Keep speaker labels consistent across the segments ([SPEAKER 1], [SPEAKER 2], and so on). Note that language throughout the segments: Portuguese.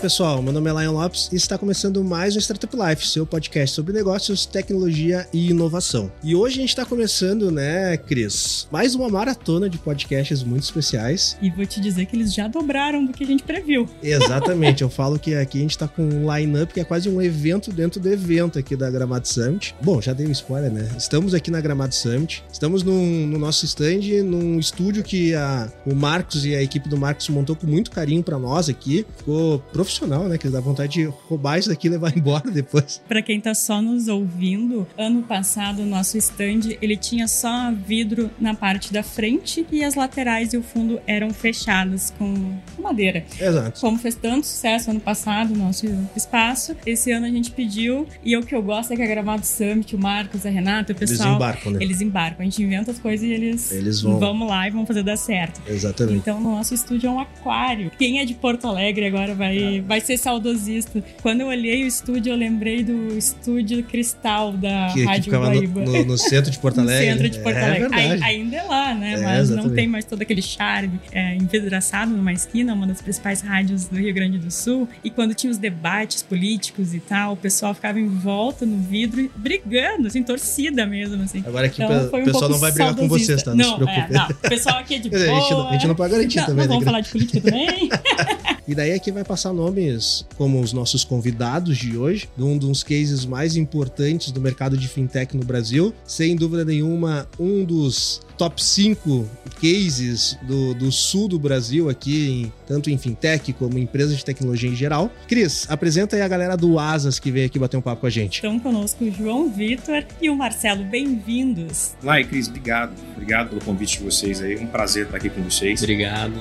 [SPEAKER 1] Pessoal, meu nome é Lion Lopes e está começando mais um Startup Life, seu podcast sobre negócios, tecnologia e inovação. E hoje a gente está começando, né, Cris, mais uma maratona de podcasts muito especiais.
[SPEAKER 2] E vou te dizer que eles já dobraram do que a gente previu.
[SPEAKER 1] Exatamente, eu falo que aqui a gente está com um line-up que é quase um evento dentro do evento aqui da Gramado Summit. Bom, já dei um spoiler, né? Estamos aqui na Gramado Summit, estamos num, no nosso stand, num estúdio que a, o Marcos e a equipe do Marcos montou com muito carinho para nós aqui. Ficou profissional profissional, né? Que dá vontade de roubar isso daqui e levar embora depois.
[SPEAKER 2] Para quem tá só nos ouvindo, ano passado o nosso stand ele tinha só vidro na parte da frente e as laterais e o fundo eram fechados com madeira.
[SPEAKER 1] Exato.
[SPEAKER 2] Como fez tanto sucesso ano passado o nosso espaço, esse ano a gente pediu e o que eu gosto é que a Gramado Summit, o Marcos, a Renata, o pessoal,
[SPEAKER 1] eles embarcam, né?
[SPEAKER 2] Eles embarcam. A gente inventa as coisas e eles,
[SPEAKER 1] eles vão.
[SPEAKER 2] vamos lá e vão fazer dar certo.
[SPEAKER 1] Exatamente.
[SPEAKER 2] Então, o nosso estúdio é um aquário. Quem é de Porto Alegre agora vai, vai ser saudosista. Quando eu olhei o estúdio, eu lembrei do estúdio Cristal da
[SPEAKER 1] que,
[SPEAKER 2] Rádio
[SPEAKER 1] que
[SPEAKER 2] Guaíba.
[SPEAKER 1] No, no, no, centro de Porto Alegre.
[SPEAKER 2] no centro de Porto
[SPEAKER 1] é,
[SPEAKER 2] Alegre.
[SPEAKER 1] É
[SPEAKER 2] ainda é lá, né?
[SPEAKER 1] É,
[SPEAKER 2] Mas
[SPEAKER 1] exatamente.
[SPEAKER 2] não tem mais todo aquele charme. É, envidraçado numa esquina, uma das principais rádios do Rio Grande do Sul. E quando tinha os debates políticos e tal, o pessoal ficava em volta no vidro, brigando, assim, torcida mesmo, assim.
[SPEAKER 1] Agora aqui
[SPEAKER 2] então,
[SPEAKER 1] o pessoal um não vai brigar com vocês, tá? Não,
[SPEAKER 2] não
[SPEAKER 1] se preocupe.
[SPEAKER 2] É, não. O pessoal aqui é de boa.
[SPEAKER 1] a, gente não, a gente não pode garantir
[SPEAKER 2] não,
[SPEAKER 1] também.
[SPEAKER 2] Não vamos
[SPEAKER 1] né?
[SPEAKER 2] falar de política também.
[SPEAKER 1] E daí aqui vai passar nomes como os nossos convidados de hoje, de um dos cases mais importantes do mercado de fintech no Brasil. Sem dúvida nenhuma, um dos top 5 cases do, do sul do Brasil aqui, em, tanto em fintech como em empresas de tecnologia em geral. Cris, apresenta aí a galera do Asas que veio aqui bater um papo com a gente.
[SPEAKER 2] Estão conosco o João Vitor e o Marcelo, bem-vindos.
[SPEAKER 3] Lai, Cris, obrigado. Obrigado pelo convite de vocês aí. Um prazer estar aqui com vocês.
[SPEAKER 4] Obrigado.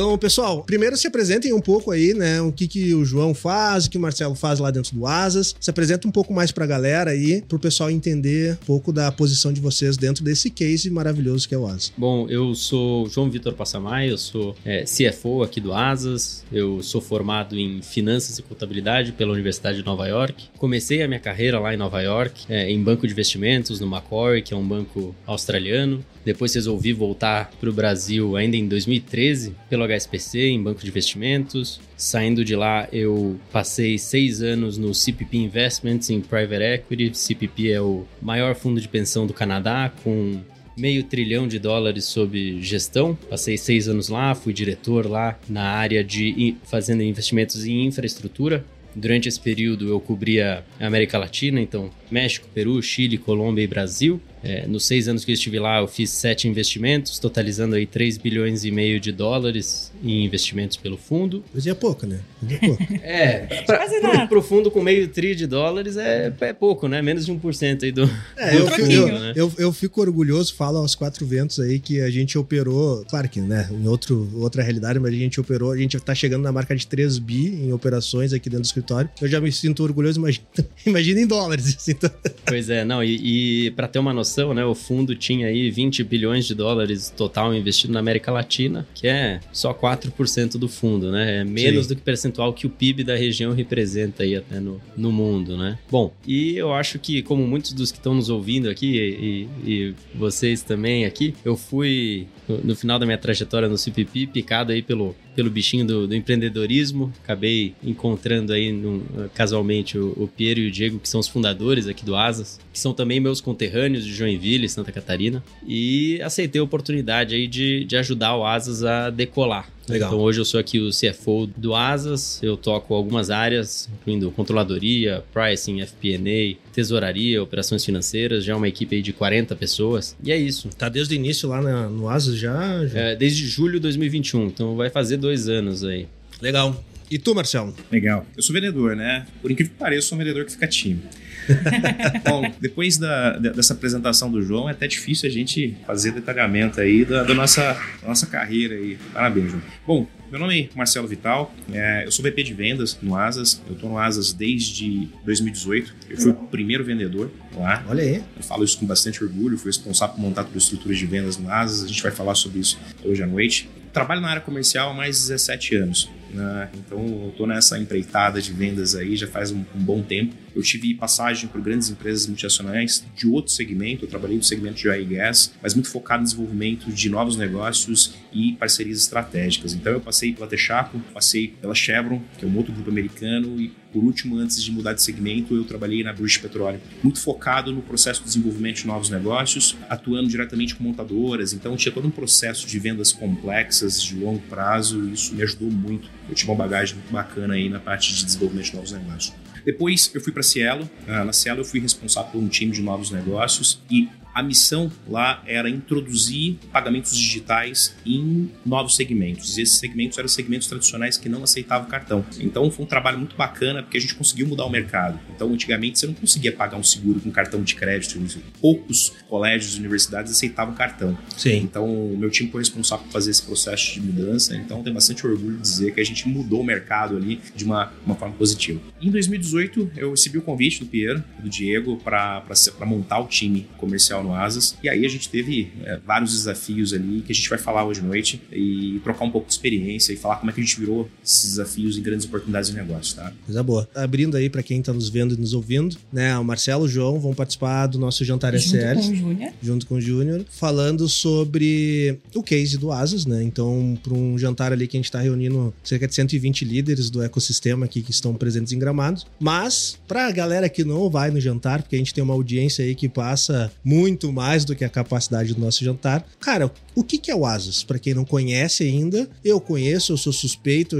[SPEAKER 1] Então, pessoal, primeiro se apresentem um pouco aí, né? O que, que o João faz, o que o Marcelo faz lá dentro do Asas. Se apresenta um pouco mais pra galera aí, pro pessoal entender um pouco da posição de vocês dentro desse case maravilhoso que é o Asas.
[SPEAKER 4] Bom, eu sou João Vitor Passamay, eu sou é, CFO aqui do Asas, eu sou formado em Finanças e Contabilidade pela Universidade de Nova York. Comecei a minha carreira lá em Nova York, é, em banco de investimentos, no Macquarie, que é um banco australiano. Depois resolvi voltar para o Brasil ainda em 2013 pelo HSBC, em banco de investimentos. Saindo de lá, eu passei seis anos no CPP Investments em Private Equity. CPP é o maior fundo de pensão do Canadá, com meio trilhão de dólares sob gestão. Passei seis anos lá, fui diretor lá na área de fazendo investimentos em infraestrutura. Durante esse período eu cobria a América Latina, então México, Peru, Chile, Colômbia e Brasil. É, nos seis anos que eu estive lá, eu fiz sete investimentos, totalizando aí 3 bilhões e meio de dólares em investimentos pelo fundo.
[SPEAKER 1] Mas é pouco, né? É pouco.
[SPEAKER 4] é, pra, pro, pro, fundo com meio tri de dólares é, é pouco, né? Menos de 1% aí do.
[SPEAKER 1] É,
[SPEAKER 4] do
[SPEAKER 1] eu,
[SPEAKER 4] fundo,
[SPEAKER 1] eu,
[SPEAKER 4] né?
[SPEAKER 1] eu, eu, fico orgulhoso, falo aos quatro ventos aí que a gente operou, claro que, né, em outro, outra realidade, mas a gente operou, a gente tá chegando na marca de 3 bi em operações aqui dentro do escritório. Eu já me sinto orgulhoso, imagina, imagina em dólares. Então...
[SPEAKER 4] Pois é, não, e, e para ter uma noção, né, o fundo tinha aí 20 bilhões de dólares total investido na América Latina, que é só 4% do fundo, né? É menos
[SPEAKER 1] Sim.
[SPEAKER 4] do que o percentual que o PIB da região representa aí até no, no mundo, né? Bom, e eu acho que, como muitos dos que estão nos ouvindo aqui, e, e vocês também aqui, eu fui, no, no, final da minha trajetória no CPP, picado aí pelo, pelo bichinho do, do empreendedorismo. Acabei encontrando aí num, casualmente o, o Piero e o Diego, que são os fundadores aqui do Asas, que são também meus conterrâneos de Joinville, Santa Catarina, e aceitei a oportunidade aí de, de ajudar o Asas a decolar.
[SPEAKER 1] Legal.
[SPEAKER 4] Então hoje eu sou aqui o CFO do Asas, eu toco algumas áreas, incluindo controladoria, pricing, FP&A, tesouraria, operações financeiras, já é uma equipe aí de 40 pessoas, e é isso.
[SPEAKER 1] Tá desde o início lá na, no Asas já? já...
[SPEAKER 4] É, desde julho de 2021, então vai fazer dois anos aí.
[SPEAKER 1] Legal. E tu, Marcelo?
[SPEAKER 3] Legal. Eu sou vendedor, né? Por incrível que pareça, eu sou um vendedor que fica tímido. Bom, depois da, dessa apresentação do João, é até difícil a gente fazer detalhamento aí da, da nossa, da nossa carreira aí. Parabéns, João. Bom, meu nome é Marcelo Vital, é, eu sou VP de vendas no Asas, eu estou no Asas desde 2018, eu fui o primeiro vendedor lá.
[SPEAKER 1] Olha aí.
[SPEAKER 3] Eu falo isso com bastante orgulho, fui responsável por montar todas as estruturas de vendas no Asas, a gente vai falar sobre isso hoje à noite. Trabalho na área comercial há mais de 17 anos. Né? Então, eu estou nessa empreitada de vendas aí já faz um, um bom tempo. Eu tive passagem por grandes empresas multinacionais de outro segmento. Eu trabalhei no segmento de oil gas, mas muito focado no desenvolvimento de novos negócios e parcerias estratégicas. Então, eu passei pela Texaco, passei pela Chevron, que é um outro grupo americano, e por último, antes de mudar de segmento, eu trabalhei na British Petroleum, muito focado no processo de desenvolvimento de novos negócios, atuando diretamente com montadoras. Então, tinha todo um processo de vendas complexas, de longo prazo, e isso me ajudou muito. Eu tive uma bagagem muito bacana aí na parte de desenvolvimento de novos negócios. Depois eu fui para Cielo. Ah, na Cielo eu fui responsável por um time de novos negócios e a missão lá era introduzir pagamentos digitais em novos segmentos. E esses segmentos eram segmentos tradicionais que não aceitavam cartão. Então foi um trabalho muito bacana porque a gente conseguiu mudar o mercado. Então antigamente você não conseguia pagar um seguro com cartão de crédito. Poucos colégios e universidades aceitavam cartão.
[SPEAKER 1] Sim.
[SPEAKER 3] Então o meu time foi responsável por fazer esse processo de mudança. Então tenho bastante orgulho de dizer que a gente mudou o mercado ali de uma, uma forma positiva. Em 2018 eu recebi o convite do Piero, do Diego, para montar o time comercial no Asas. E aí a gente teve é, vários desafios ali que a gente vai falar hoje à noite e trocar um pouco de experiência e falar como é que a gente virou esses desafios em grandes oportunidades de negócio, tá?
[SPEAKER 1] Coisa boa. Abrindo aí para quem tá nos vendo e nos ouvindo, né? O Marcelo e o João vão participar do nosso jantar
[SPEAKER 2] Junto
[SPEAKER 1] SL.
[SPEAKER 2] com o Júnior.
[SPEAKER 1] Junto com o Júnior, falando sobre o case do Asas, né? Então, para um jantar ali que a gente está reunindo cerca de 120 líderes do ecossistema aqui que estão presentes em Gramados. Mas, para a galera que não vai no jantar, porque a gente tem uma audiência aí que passa muito mais do que a capacidade do nosso jantar. Cara, o que, é o Asas? Para quem não conhece ainda, eu conheço, eu sou suspeito.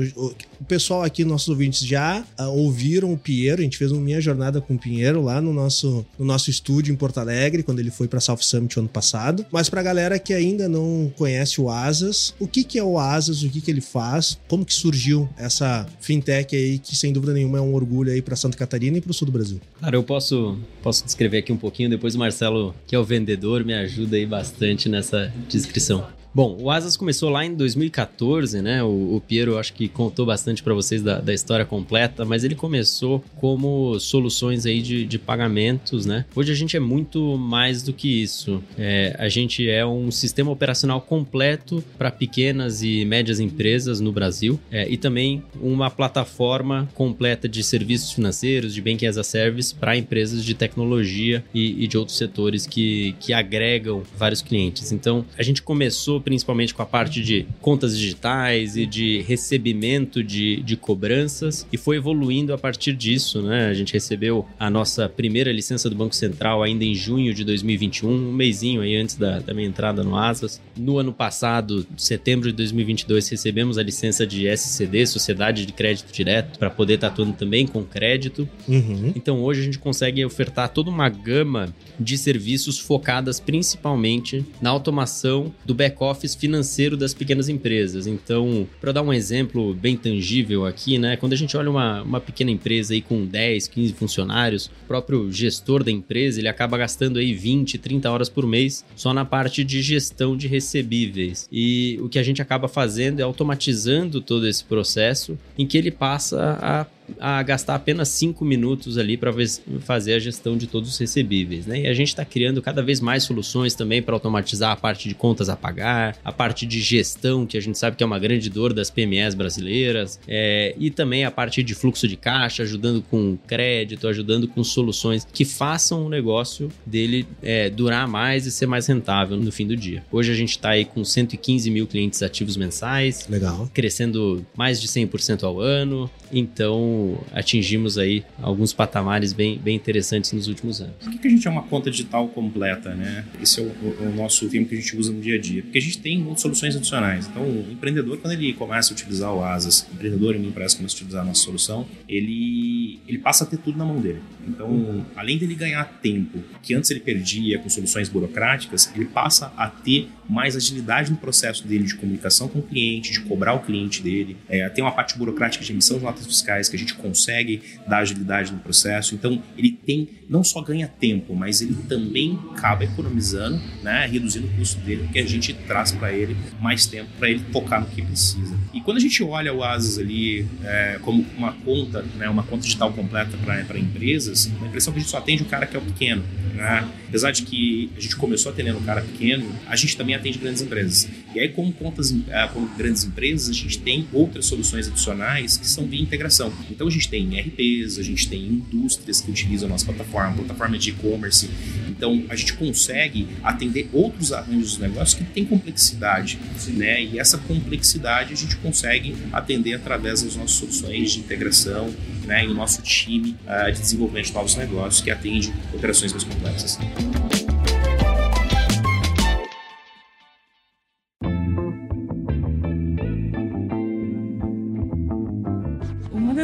[SPEAKER 1] O pessoal aqui, nossos ouvintes, já ah, ouviram o Pinheiro. A gente fez uma minha jornada com o Pinheiro lá no nosso, no nosso estúdio em Porto Alegre, quando ele foi para South Summit ano passado. Mas pra galera que ainda não conhece o Asas, o que, que é o Asas? O que, que ele faz? Como que surgiu essa fintech aí, que sem dúvida nenhuma é um orgulho aí para Santa Catarina e para o sul do Brasil?
[SPEAKER 4] Cara, eu posso, posso descrever aqui um pouquinho, depois o Marcelo, que é o vendedor, me ajuda aí bastante nessa descrição. Bom, o Asas começou lá em 2014, né? O, o Piero acho que contou bastante para vocês da, da história completa, mas ele começou como soluções aí de, de pagamentos, né? Hoje a gente é muito mais do que isso. É, a gente é um sistema operacional completo para pequenas e médias empresas no Brasil é, e também uma plataforma completa de serviços financeiros, de banking as a service para empresas de tecnologia e, e de outros setores que, que agregam vários clientes. Então, a gente começou principalmente com a parte de contas digitais e de recebimento de, de cobranças e foi evoluindo a partir disso, né? A gente recebeu a nossa primeira licença do Banco Central ainda em junho de 2021, um mêsinho aí antes da, da minha entrada no Asas. No ano passado, setembro de 2022, recebemos a licença de SCD, Sociedade de Crédito Direto, para poder estar atuando também com crédito.
[SPEAKER 1] Uhum.
[SPEAKER 4] Então hoje a gente consegue ofertar toda uma gama de serviços focadas principalmente na automação do back-office financeiro das pequenas empresas. Então, para dar um exemplo bem tangível aqui, né? Quando a gente olha uma, uma pequena empresa aí com 10, 15 funcionários, o próprio gestor da empresa ele acaba gastando aí 20, 30 horas por mês só na parte de gestão de recebíveis. E o que a gente acaba fazendo é automatizando todo esse processo em que ele passa a a gastar apenas 5 minutos ali para fazer a gestão de todos os recebíveis. Né? E a gente está criando cada vez mais soluções também para automatizar a parte de contas a pagar, a parte de gestão, que a gente sabe que é uma grande dor das PMEs brasileiras, é, e também a parte de fluxo de caixa, ajudando com crédito, ajudando com soluções que façam o negócio dele é, durar mais e ser mais rentável no fim do dia. Hoje a gente está aí com 115 mil clientes ativos mensais,
[SPEAKER 1] Legal.
[SPEAKER 4] crescendo mais de 100% ao ano. Então, Atingimos aí alguns patamares bem, bem interessantes nos últimos anos.
[SPEAKER 3] Por que, que a gente é uma conta digital completa, né? Esse é o, o, o nosso termo que a gente usa no dia a dia. Porque a gente tem soluções adicionais. Então, o empreendedor, quando ele começa a utilizar o Asas, o empreendedor em empresa começa a utilizar a nossa solução, ele, ele passa a ter tudo na mão dele. Então, além dele ganhar tempo, que antes ele perdia com soluções burocráticas, ele passa a ter mais agilidade no processo dele de comunicação com o cliente, de cobrar o cliente dele. É, tem uma parte burocrática de emissão de notas fiscais que a gente consegue dar agilidade no processo. Então, ele tem, não só ganha tempo, mas ele também acaba economizando, né, reduzindo o custo dele, porque a gente traz para ele mais tempo para ele focar no que precisa. E quando a gente olha o Asas ali é, como uma conta, né, uma conta digital completa para empresas, a impressão é que a gente só atende o cara que é o pequeno. Né? Apesar de que a gente começou atendendo um cara pequeno, a gente também atende grandes empresas. E aí, como contas, é, como grandes empresas, a gente tem outras soluções adicionais que são via integração. Então, a gente tem RPs, a gente tem indústrias que utilizam a nossa plataforma, plataforma de e-commerce. Então, a gente consegue atender outros arranjos dos negócios que têm complexidade. Né? E essa complexidade a gente consegue atender através das nossas soluções de integração né? e o nosso time uh, de desenvolvimento de novos negócios que atende operações mais complexas.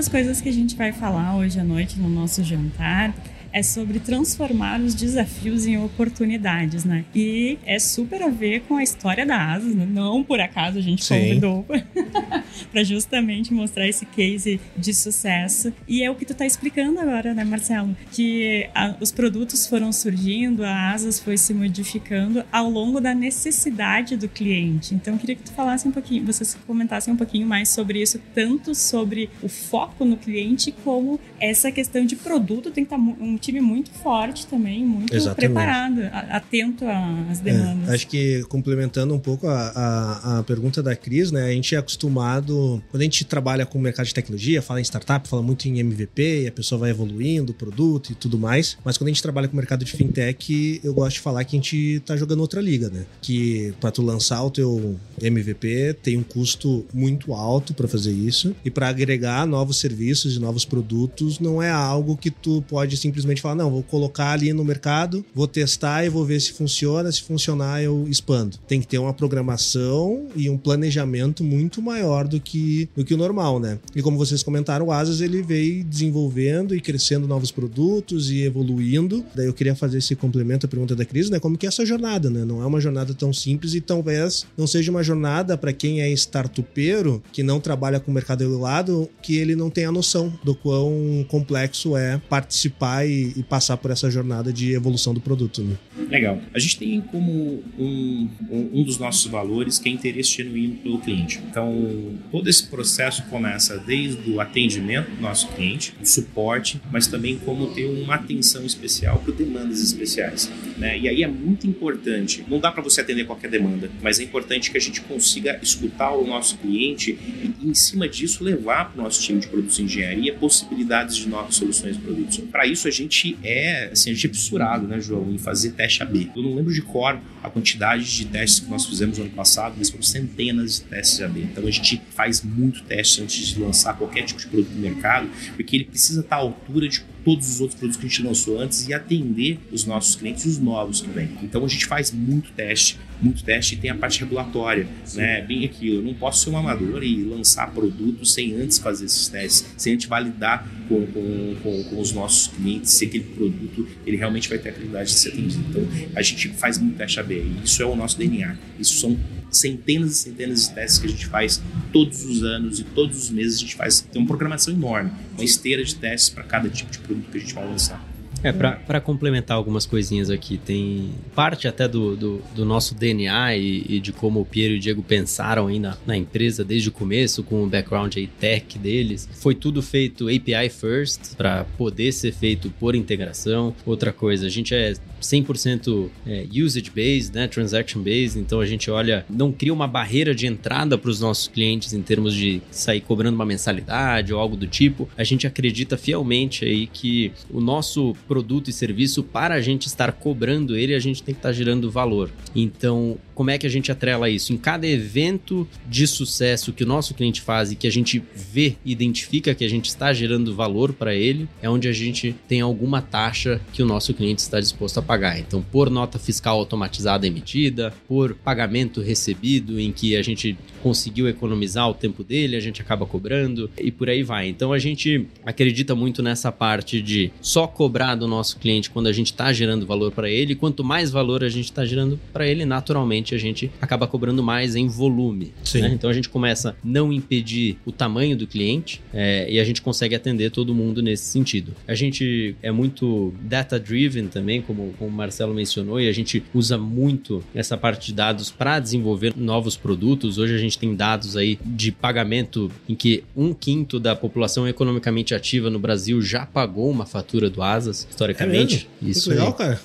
[SPEAKER 2] Coisas que a gente vai falar hoje à noite no nosso jantar é sobre transformar os desafios em oportunidades, né? E é super a ver com a história da Asas, né? Não por acaso a gente Sim. convidou para justamente mostrar esse case de sucesso. E é o que tu tá explicando agora, né, Marcelo? Que a, os produtos foram surgindo, a Asas foi se modificando ao longo da necessidade do cliente. Então, eu queria que tu falasse um pouquinho, vocês comentassem um pouquinho mais sobre isso, tanto sobre o foco no cliente, como essa questão de produto tem que estar tá um time muito forte também, muito Exatamente. preparado, atento às demandas.
[SPEAKER 1] É, acho que complementando um pouco a, a, a, pergunta da Cris, né? A gente é acostumado, quando a gente trabalha com o mercado de tecnologia, fala em startup, fala muito em MVP, e a pessoa vai evoluindo o produto e tudo mais. Mas quando a gente trabalha com o mercado de fintech, eu gosto de falar que a gente tá jogando outra liga, né? Que para tu lançar o teu MVP tem um custo muito alto para fazer isso e para agregar novos serviços e novos produtos não é algo que tu pode simplesmente simplesmente falar, não, vou colocar ali no mercado, vou testar e vou ver se funciona, se funcionar eu expando. Tem que ter uma programação e um planejamento muito maior do que, do que o normal, né? E como vocês comentaram, o Asas ele veio desenvolvendo e crescendo novos produtos e evoluindo. Daí eu queria fazer esse complemento à pergunta da Cris, né? Como que é essa jornada, né? Não é uma jornada tão simples e talvez não seja uma jornada para quem é startupeiro, que não trabalha com o mercado do que ele não tenha noção do quão complexo é participar e, passar por essa jornada de evolução do produto. Né?
[SPEAKER 3] Legal. A gente tem como um, um, dos nossos valores que é interesse genuíno pelo cliente. Então, todo esse processo começa desde o atendimento do nosso cliente, o suporte, mas também como ter uma atenção especial para demandas especiais. Né? E aí é muito importante, não dá para você atender qualquer demanda, mas é importante que a gente consiga escutar o nosso cliente e, em cima disso, levar para o nosso time de produtos e engenharia possibilidades de novas soluções de produtos. Para isso, a gente gente é, assim, a gente é fissurado, né, João, em fazer teste AB. Eu não lembro de cor a quantidade de testes que nós fizemos no ano passado, mas foram centenas de testes AB. Então a gente faz muito teste antes de lançar qualquer tipo de produto no mercado, porque ele precisa estar à altura de todos os outros produtos que a gente lançou antes e atender os nossos clientes e os novos que vêm. Então a gente faz muito teste, muito teste e tem a parte regulatória, Sim. né? Bem aquilo. Eu não posso ser um amador e lançar produtos sem antes fazer esses testes, sem antes validar com, com, com, com os nossos clientes se aquele produto ele realmente vai ter a qualidade de ser atendido. Então a gente faz muito teste AB isso é o nosso DNA. Isso são centenas e centenas de testes que a gente faz todos os anos e todos os meses a gente faz. Tem uma programação enorme, uma esteira de testes para cada tipo de produto que a gente vai lançar.
[SPEAKER 4] É, para complementar algumas coisinhas aqui, tem parte até do, do, do nosso DNA e, e, de como o Piero e o Diego pensaram aí na, na, empresa desde o começo, com o background aí tech deles. Foi tudo feito API first, para poder ser feito por integração. Outra coisa, a gente é 100% é, usage-based, né, transaction-based, então a gente olha, não cria uma barreira de entrada para os nossos clientes em termos de sair cobrando uma mensalidade ou algo do tipo. A gente acredita fielmente aí que o nosso produto e serviço, para a gente estar cobrando ele, a gente tem que estar gerando valor. Então, como é que a gente atrela isso? Em cada evento de sucesso que o nosso cliente faz e que a gente vê, identifica que a gente está gerando valor para ele, é onde a gente tem alguma taxa que o nosso cliente está disposto a pagar. Então, por nota fiscal automatizada emitida, por pagamento recebido em que a gente conseguiu economizar o tempo dele, a gente acaba cobrando e por aí vai. Então, a gente acredita muito nessa parte de só cobrar do nosso cliente quando a gente está gerando valor para ele. Quanto mais valor a gente está gerando para ele, naturalmente a gente acaba cobrando mais em volume. Né? Então a gente começa a não impedir o tamanho do cliente é, e a gente consegue atender todo mundo nesse sentido. A gente é muito data-driven também, como, como o Marcelo mencionou, e a gente usa muito essa parte de dados para desenvolver novos produtos. Hoje a gente tem dados aí de pagamento em que um quinto da população economicamente ativa no Brasil já pagou uma fatura do Asas, historicamente.
[SPEAKER 1] É Isso legal, cara.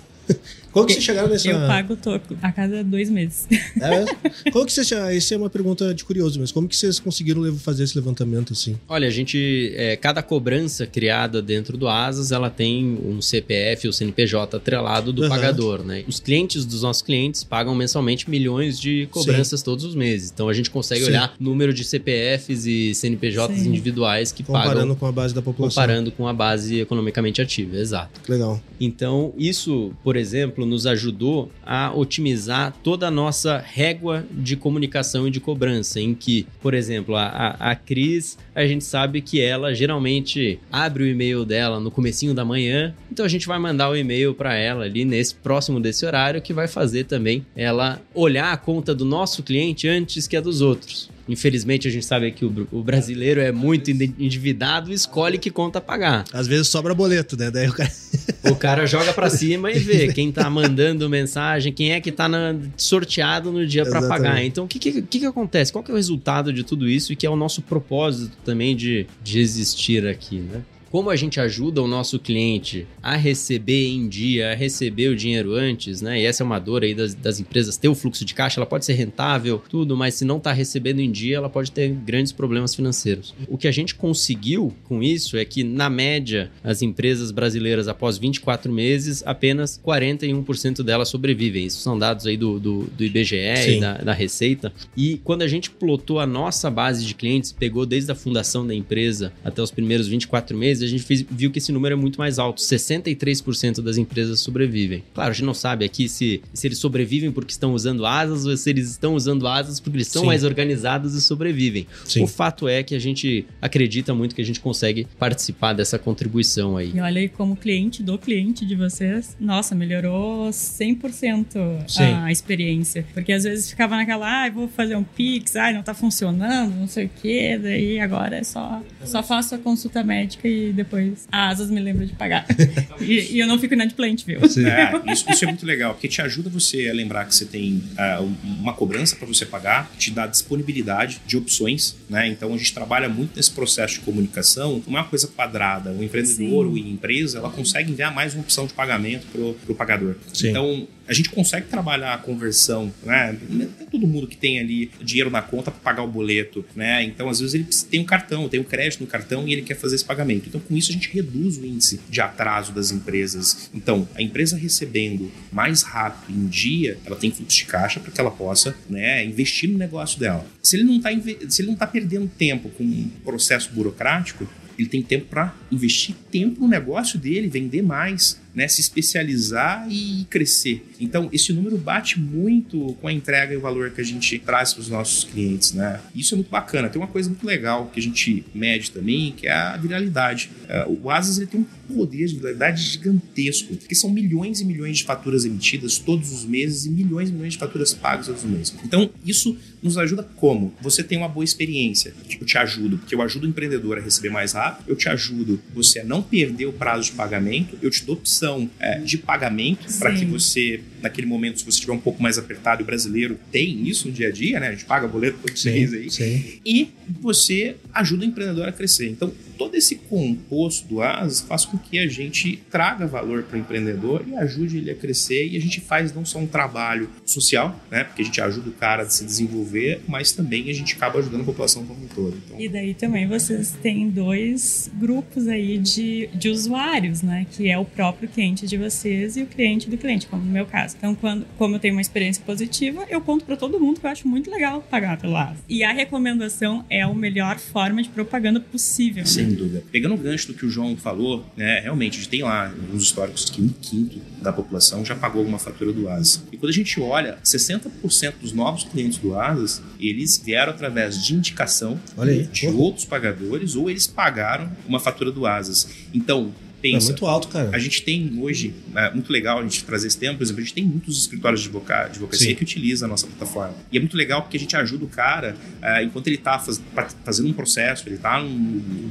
[SPEAKER 1] Como que vocês chegaram nessa...
[SPEAKER 2] Eu pago toco a cada dois meses.
[SPEAKER 1] É? Como que vocês chegaram... Isso é uma pergunta de curioso, mas como que vocês conseguiram fazer esse levantamento assim?
[SPEAKER 4] Olha, a gente... É, cada cobrança criada dentro do Asas, ela tem um CPF ou CNPJ atrelado do uhum. pagador, né? Os clientes dos nossos clientes pagam mensalmente milhões de cobranças Sim. todos os meses. Então, a gente consegue Sim. olhar número de CPFs e CNPJs Sim. individuais que
[SPEAKER 1] comparando
[SPEAKER 4] pagam...
[SPEAKER 1] Comparando com a base da população.
[SPEAKER 4] Comparando com a base economicamente ativa, exato.
[SPEAKER 1] Legal.
[SPEAKER 4] Então, isso, por exemplo, exemplo, nos ajudou a otimizar toda a nossa régua de comunicação e de cobrança, em que, por exemplo, a, a, a Cris, a gente sabe que ela geralmente abre o e-mail dela no comecinho da manhã, então a gente vai mandar o e-mail para ela ali nesse próximo desse horário, que vai fazer também ela olhar a conta do nosso cliente antes que a dos outros. Infelizmente, a gente sabe que o, o brasileiro é muito endividado e escolhe que conta pagar.
[SPEAKER 1] Às vezes sobra boleto, né? Daí o cara.
[SPEAKER 4] o cara joga para cima e vê quem tá mandando mensagem, quem é que tá na, sorteado no dia para pagar. Então, o que, que, que, acontece? Qual que é o resultado de tudo isso e que é o nosso propósito também de, de existir aqui, né? Como a gente ajuda o nosso cliente a receber em dia, a receber o dinheiro antes, né? E essa é uma dor aí das, das empresas ter o fluxo de caixa, ela pode ser rentável, tudo, mas se não está recebendo em dia, ela pode ter grandes problemas financeiros. O que a gente conseguiu com isso é que, na média, as empresas brasileiras, após 24 meses, apenas 41% delas sobrevivem. Isso são dados aí do, do, do IBGE Sim. e da, da Receita. E quando a gente plotou a nossa base de clientes, pegou desde a fundação da empresa até os primeiros 24 meses, a gente fez, viu que esse número é muito mais alto. 63% das empresas sobrevivem. Claro, a gente não sabe aqui se, se eles sobrevivem porque estão usando asas ou se eles estão usando asas porque eles são Sim. mais organizados e sobrevivem. Sim. O fato é que a gente acredita muito que a gente consegue participar dessa contribuição aí.
[SPEAKER 2] E olha aí, como cliente do cliente de vocês, nossa, melhorou 100% Sim. a experiência. Porque às vezes ficava naquela, ah, vou fazer um Pix, ah, não tá funcionando, não sei o quê, daí agora é só, só faço a consulta médica e depois a Asas me lembra de pagar. e, e, eu não fico inadimplente, viu?
[SPEAKER 3] É, isso, isso, é muito legal, porque te ajuda você a lembrar que você tem uh, uma cobrança para você pagar, te dá disponibilidade de opções, né? Então a gente trabalha muito nesse processo de comunicação, não é uma coisa quadrada. O empreendedor ou empresa, ela consegue enviar mais uma opção de pagamento para o pagador. Sim. Então a gente consegue trabalhar a conversão, né? Não é todo mundo que tem ali dinheiro na conta para pagar o boleto, né? Então, às vezes, ele tem um cartão, tem um crédito no cartão e ele quer fazer esse pagamento. Então, com isso, a gente reduz o índice de atraso das empresas. Então, a empresa recebendo mais rápido em dia, ela tem fluxo de caixa para que ela possa né, investir no negócio dela. Se ele não está se ele não tá perdendo tempo com um processo burocrático, ele tem tempo para investir tempo no negócio dele, vender mais, né, se especializar e crescer. Então, esse número bate muito com a entrega e o valor que a gente traz para os nossos clientes, né? Isso é muito bacana. Tem uma coisa muito legal que a gente mede também, que é a viralidade. É, o Asas ele tem um poder de viralidade gigantesco, porque são milhões e milhões de faturas emitidas todos os meses e milhões e milhões de faturas pagas todos os meses. Então, isso nos ajuda como? Você tem uma boa experiência. Eu te ajudo, porque eu ajudo o empreendedor a receber mais rápido, eu te ajudo você a não perder o prazo de pagamento, eu te dou opção é, de pagamento para que você naquele momento, se você estiver um pouco mais apertado, e o brasileiro tem isso no dia a dia, né? A gente paga boleto todo mês aí.
[SPEAKER 1] sim.
[SPEAKER 3] E você ajuda o empreendedor a crescer. Então, todo esse composto do AS faz com que a gente traga valor para o empreendedor e ajude ele a crescer. E a gente faz não só um trabalho social, né? Porque a gente ajuda o cara a se desenvolver, mas também a gente acaba ajudando a população como um todo. Então,
[SPEAKER 2] E daí também vocês têm dois grupos aí de, de usuários, né? Que é o próprio cliente de vocês e o cliente do cliente, como no meu caso. Então, quando, como eu tenho uma experiência positiva, eu conto para todo mundo que eu acho muito legal pagar pelo AS. E a recomendação é a melhor forma de propaganda possível.
[SPEAKER 3] Sem dúvida. Pegando o gancho do que o João falou, né, realmente, a gente tem lá alguns históricos que um quinto da população já pagou alguma fatura do ASAS. E quando a gente olha, 60% dos novos clientes do ASAS, eles vieram através de indicação
[SPEAKER 1] Olha aí.
[SPEAKER 3] de
[SPEAKER 1] Porra.
[SPEAKER 3] outros pagadores ou eles pagaram uma fatura do ASAS. Então,
[SPEAKER 1] É
[SPEAKER 3] pensa,
[SPEAKER 1] muito alto, cara.
[SPEAKER 3] a gente tem hoje, é muito legal a gente trazer esse tema, por exemplo, a gente tem muitos escritórios de advoca- advocacia
[SPEAKER 1] Sim.
[SPEAKER 3] que utilizam a nossa plataforma. E é muito legal porque a gente ajuda o cara, é, enquanto ele está fazendo um processo, ele está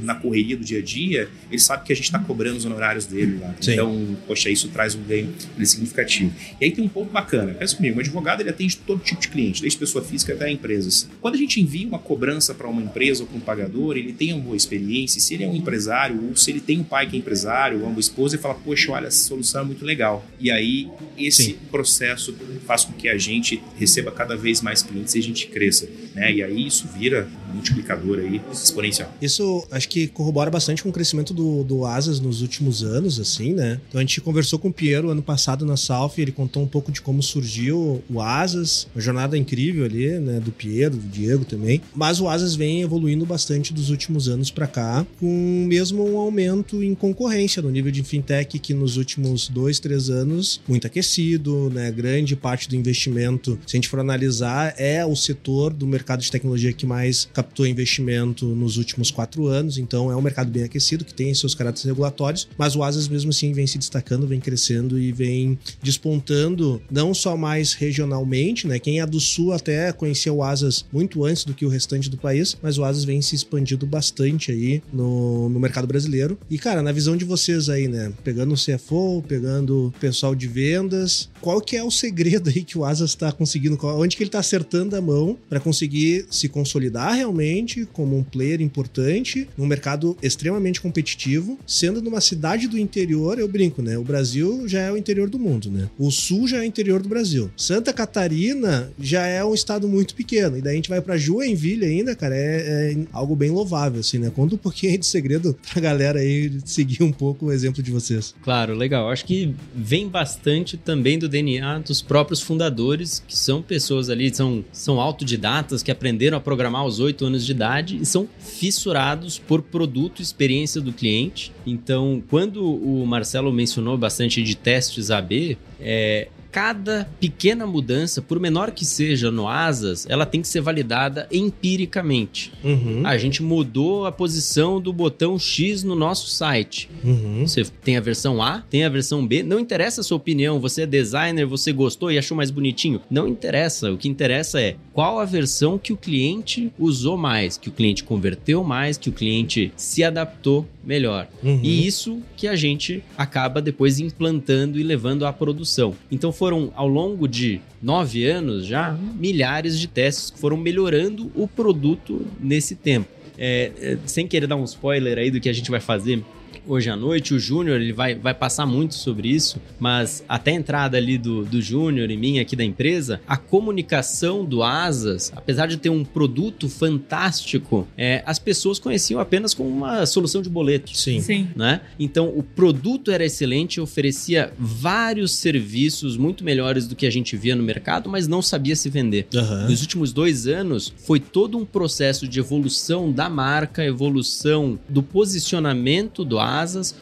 [SPEAKER 3] na correria do dia a dia, ele sabe que a gente está cobrando os honorários dele lá.
[SPEAKER 1] Sim.
[SPEAKER 3] Então, poxa, isso traz um ganho significativo. E aí tem um ponto bacana, pensa comigo, um advogado ele atende todo tipo de cliente, desde pessoa física até empresas. Quando a gente envia uma cobrança para uma empresa ou para um pagador, ele tem uma boa experiência, se ele é um empresário, ou se ele tem um pai que é empresário, ou uma esposa, ele fala, poxa, olha, essa solução é muito legal. E aí, esse
[SPEAKER 1] Sim.
[SPEAKER 3] processo faz com que a gente receba cada vez mais clientes e a gente cresça. Né? E aí isso vira multiplicador aí exponencial.
[SPEAKER 1] Isso acho que corrobora bastante com o crescimento do, do Asas nos últimos anos, assim, né? Então a gente conversou com o Piero ano passado na Salf, ele contou um pouco de como surgiu o Asas, uma jornada incrível ali, né? Do Piero, do Diego também. Mas o Asas vem evoluindo bastante dos últimos anos para cá, com mesmo um aumento em concorrência no nível de fintech que nos últimos dois, três anos muito aquecido, né? Grande parte do investimento, se a gente for analisar, é o setor do mercado de tecnologia que mais captou investimento nos últimos quatro anos. Então é um mercado bem aquecido que tem seus caracteres regulatórios, mas o Asas mesmo assim vem se destacando, vem crescendo e vem despontando não só mais regionalmente, né? Quem é do sul até conhecia o Asas muito antes do que o restante do país, mas o Asas vem se expandindo bastante aí no, no mercado brasileiro. E cara, na visão de vocês aí, né? Pegando o CFO, pegando o pessoal de vendas, qual que é o segredo aí que o Asas está conseguindo? Onde que ele está acertando a mão para conseguir se consolidar realmente como um player importante num mercado extremamente competitivo, sendo numa cidade do interior, eu brinco, né? O Brasil já é o interior do mundo, né? O sul já é o interior do Brasil. Santa Catarina já é um estado muito pequeno. E daí a gente vai para Joinville ainda, cara, é, é algo bem louvável, assim, né? Conta um pouquinho de segredo pra galera aí seguir um pouco o exemplo de vocês.
[SPEAKER 4] Claro, legal. Acho que vem bastante também do DNA dos próprios fundadores, que são pessoas ali, são, são autodidatas que aprenderam a programar aos 8 anos de idade e são fissurados por produto e experiência do cliente. Então, quando o Marcelo mencionou bastante de testes AB, é, cada pequena mudança, por menor que seja no Asas, ela tem que ser validada empiricamente.
[SPEAKER 1] Uhum.
[SPEAKER 4] A gente mudou a posição do botão X no nosso site.
[SPEAKER 1] Uhum.
[SPEAKER 4] Você tem a versão A, tem a versão B. Não interessa a sua opinião. Você é designer, você gostou e achou mais bonitinho. Não interessa. O que interessa é qual a versão que o cliente usou mais, que o cliente converteu mais, que o cliente se adaptou melhor.
[SPEAKER 1] Uhum.
[SPEAKER 4] E isso que a gente acaba depois implantando e levando à produção. Então foram, ao longo de nove anos já, milhares de testes que foram melhorando o produto nesse tempo. É, é, sem querer dar um spoiler aí do que a gente vai fazer hoje à noite, o Júnior ele vai, vai passar muito sobre isso, mas até a entrada ali do, do Júnior e minha aqui da empresa, a comunicação do Asas, apesar de ter um produto fantástico, é, as pessoas conheciam apenas como uma solução de boleto
[SPEAKER 1] Sim.
[SPEAKER 2] Sim.
[SPEAKER 4] né? Então o produto era excelente, oferecia vários serviços muito melhores do que a gente via no mercado, mas não sabia se vender.
[SPEAKER 1] Aham.
[SPEAKER 4] Nos últimos dois anos, foi todo um processo de evolução da marca, evolução do posicionamento do Asas,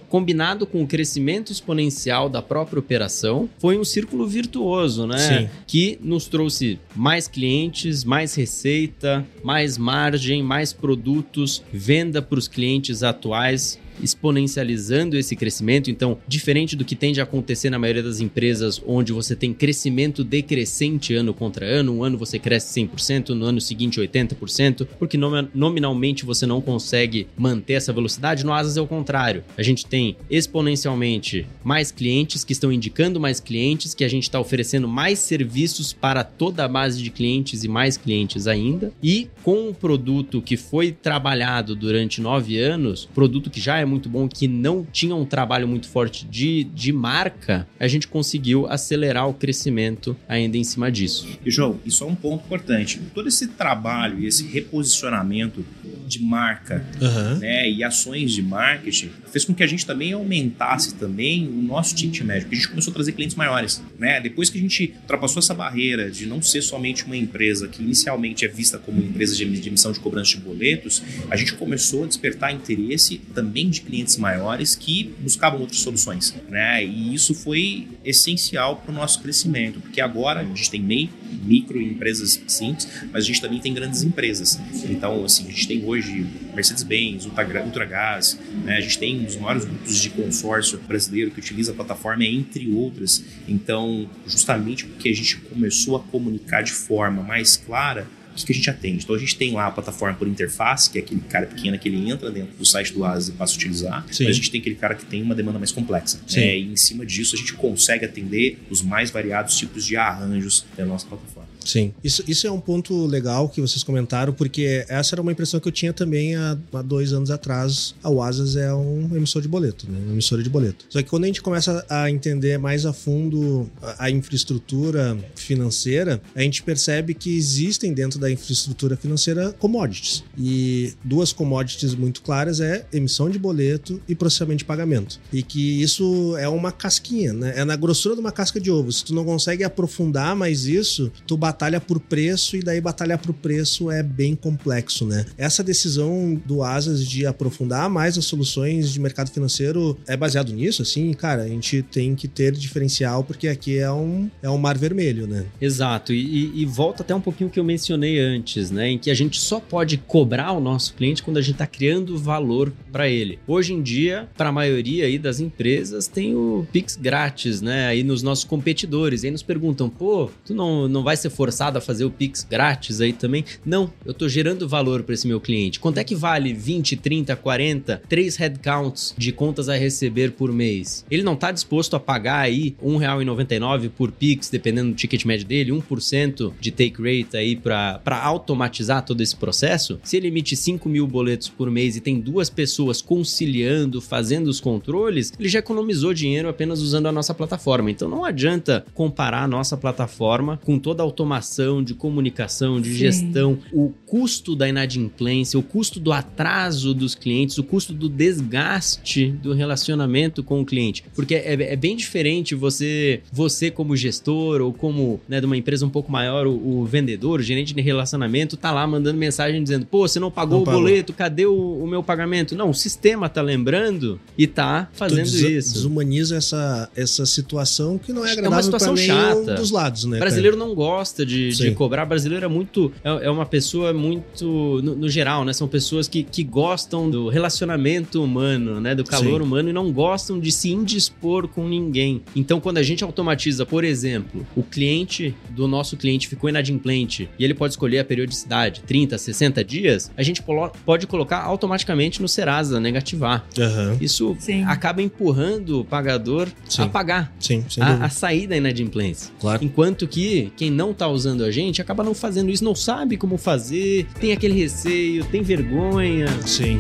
[SPEAKER 4] combinado com o crescimento exponencial da própria operação. Foi um círculo virtuoso, né?
[SPEAKER 1] Sim.
[SPEAKER 4] Que nos trouxe mais clientes, mais receita, mais margem, mais produtos, venda para os clientes atuais exponencializando esse crescimento. Então, diferente do que tende a acontecer na maioria das empresas, onde você tem crescimento decrescente ano contra ano, um ano você cresce 100%, no ano seguinte 80%, porque nominalmente você não consegue manter essa velocidade. No Asas é o contrário. A gente tem exponencialmente mais clientes que estão indicando mais clientes, que a gente está oferecendo mais serviços para toda a base de clientes e mais clientes ainda. E com um produto que foi trabalhado durante nove anos, produto que já é muito bom, que não tinha um trabalho muito forte de, de marca, a gente conseguiu acelerar o crescimento ainda em cima disso.
[SPEAKER 3] E João, isso é um ponto importante. Todo esse trabalho e esse reposicionamento de marca uhum. né, e ações de marketing fez com que a gente também aumentasse também o nosso ticket médio, porque a gente começou a trazer clientes maiores. Né? Depois que a gente ultrapassou essa barreira de não ser somente uma empresa que inicialmente é vista como empresa de emissão de cobrança de boletos, a gente começou a despertar interesse também de clientes maiores que buscavam outras soluções. Né? E isso foi essencial para o nosso crescimento, porque agora a gente tem MEI, micro empresas simples, mas a gente também tem grandes empresas. Então, assim, a gente tem hoje Mercedes-Benz, Ultragás, né? a gente tem um dos maiores grupos de consórcio brasileiro que utiliza a plataforma, entre outras. Então, justamente porque a gente começou a comunicar de forma mais clara, o que a gente atende? Então a gente tem lá a plataforma por interface, que é aquele cara pequeno que ele entra dentro do site do Asas e passa a utilizar. Sim. Mas a gente tem aquele cara que tem uma demanda mais complexa. Né? E em cima disso a gente consegue atender os mais variados tipos de arranjos da nossa plataforma.
[SPEAKER 1] Sim, isso, isso é um ponto legal que vocês comentaram, porque essa era uma impressão que eu tinha também há, há dois anos atrás. A Wasas é um emissor de boleto, né? uma emissora de boleto. Só que quando a gente começa a entender mais a fundo a, a infraestrutura financeira, a gente percebe que existem dentro da infraestrutura financeira commodities. E duas commodities muito claras é emissão de boleto e processamento de pagamento. E que isso é uma casquinha, né? É na grossura de uma casca de ovo. Se tu não consegue aprofundar mais isso, tu batalha por preço e daí batalhar por preço é bem complexo, né? Essa decisão do Asas de aprofundar mais as soluções de mercado financeiro é baseado nisso, assim, cara, a gente tem que ter diferencial porque aqui é um, é um mar vermelho, né?
[SPEAKER 4] Exato, e, e volta até um pouquinho que eu mencionei antes, né? Em que a gente só pode cobrar o nosso cliente quando a gente está criando valor para ele. Hoje em dia, para a maioria aí das empresas, tem o Pix grátis, né? Aí nos nossos competidores, aí nos perguntam, pô, tu não, não vai ser forçado a fazer o Pix grátis aí também. Não, eu estou gerando valor para esse meu cliente. Quanto é que vale 20, 30, 40, 3 headcounts de contas a receber por mês? Ele não está disposto a pagar aí R$1,99 por Pix, dependendo do ticket médio dele, 1% de take rate aí para automatizar todo esse processo? Se ele emite 5 mil boletos por mês e tem duas pessoas conciliando, fazendo os controles, ele já economizou dinheiro apenas usando a nossa plataforma. Então não adianta comparar a nossa plataforma com toda a automação automação, de comunicação, de Sim. gestão, o custo da inadimplência, o custo do atraso dos clientes, o custo do desgaste do relacionamento com o cliente. Porque é, é bem diferente você, você como gestor ou como né, de uma empresa um pouco maior, o, o, vendedor, o gerente de relacionamento, tá lá mandando mensagem dizendo: pô, você não pagou não o pagou. boleto, cadê o, o, meu pagamento? Não, o sistema tá lembrando e tá fazendo des isso.
[SPEAKER 1] Desumaniza essa, essa situação que não é agradável é uma situação chata. dos lados, né?
[SPEAKER 4] O brasileiro cara? não gosta gosta de, de cobrar. brasileiro é muito. É, é uma pessoa muito. No, no, geral, né? São pessoas que, que gostam do relacionamento humano, né? Do calor Sim. humano e não gostam de se indispor com ninguém. Então, quando a gente automatiza, por exemplo, o cliente do nosso cliente ficou inadimplente e ele pode escolher a periodicidade, 30, 60 dias, a gente pode colocar automaticamente no Serasa, negativar. Uhum. Isso Sim. acaba empurrando o pagador Sim. a pagar.
[SPEAKER 1] Sim,
[SPEAKER 4] a, a sair da inadimplência. Claro. Enquanto que quem não está usando a gente acaba não fazendo isso, não sabe como fazer, tem aquele receio, tem vergonha.
[SPEAKER 1] Sim.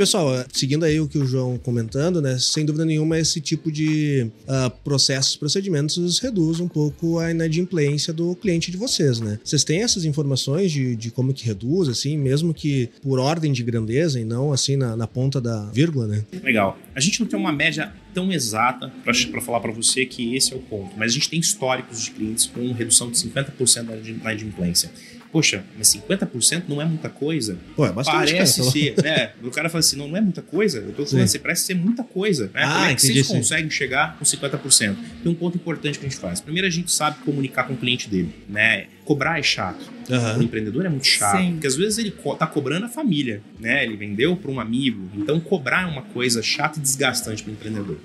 [SPEAKER 1] Pessoal, eh, seguindo aí o que o João comentando, né? Sem dúvida nenhuma, esse tipo de uh, processos, procedimentos reduz um pouco a inadimplência do cliente de vocês, né? Vocês têm essas informações de, de como que reduz, assim, mesmo que por ordem de grandeza e não assim na, na ponta da vírgula, né?
[SPEAKER 3] Legal. A gente não tem uma média tão exata para falar para você que esse é o ponto, mas a gente tem históricos de clientes com redução de 50% da inadimplência. Poxa, mas 50% não é muita coisa?
[SPEAKER 1] Pô, é bastante,
[SPEAKER 3] Parece
[SPEAKER 1] cara.
[SPEAKER 3] ser, né? O cara fala assim, não, não é muita coisa. Eu tô falando
[SPEAKER 1] Sim.
[SPEAKER 3] assim, parece ser muita coisa. Né?
[SPEAKER 1] Ah,
[SPEAKER 3] Como é que
[SPEAKER 1] entendi,
[SPEAKER 3] vocês conseguem chegar com 50%? Tem um ponto importante que a gente faz. Primeiro, a gente sabe comunicar com o cliente dele, né? Cobrar é chato. O
[SPEAKER 1] Aham.
[SPEAKER 3] empreendedor é muito chato,
[SPEAKER 2] Sim.
[SPEAKER 3] porque às vezes ele co tá cobrando a família, né? Ele vendeu para um amigo. Então, cobrar é uma coisa chata e desgastante para o empreendedor.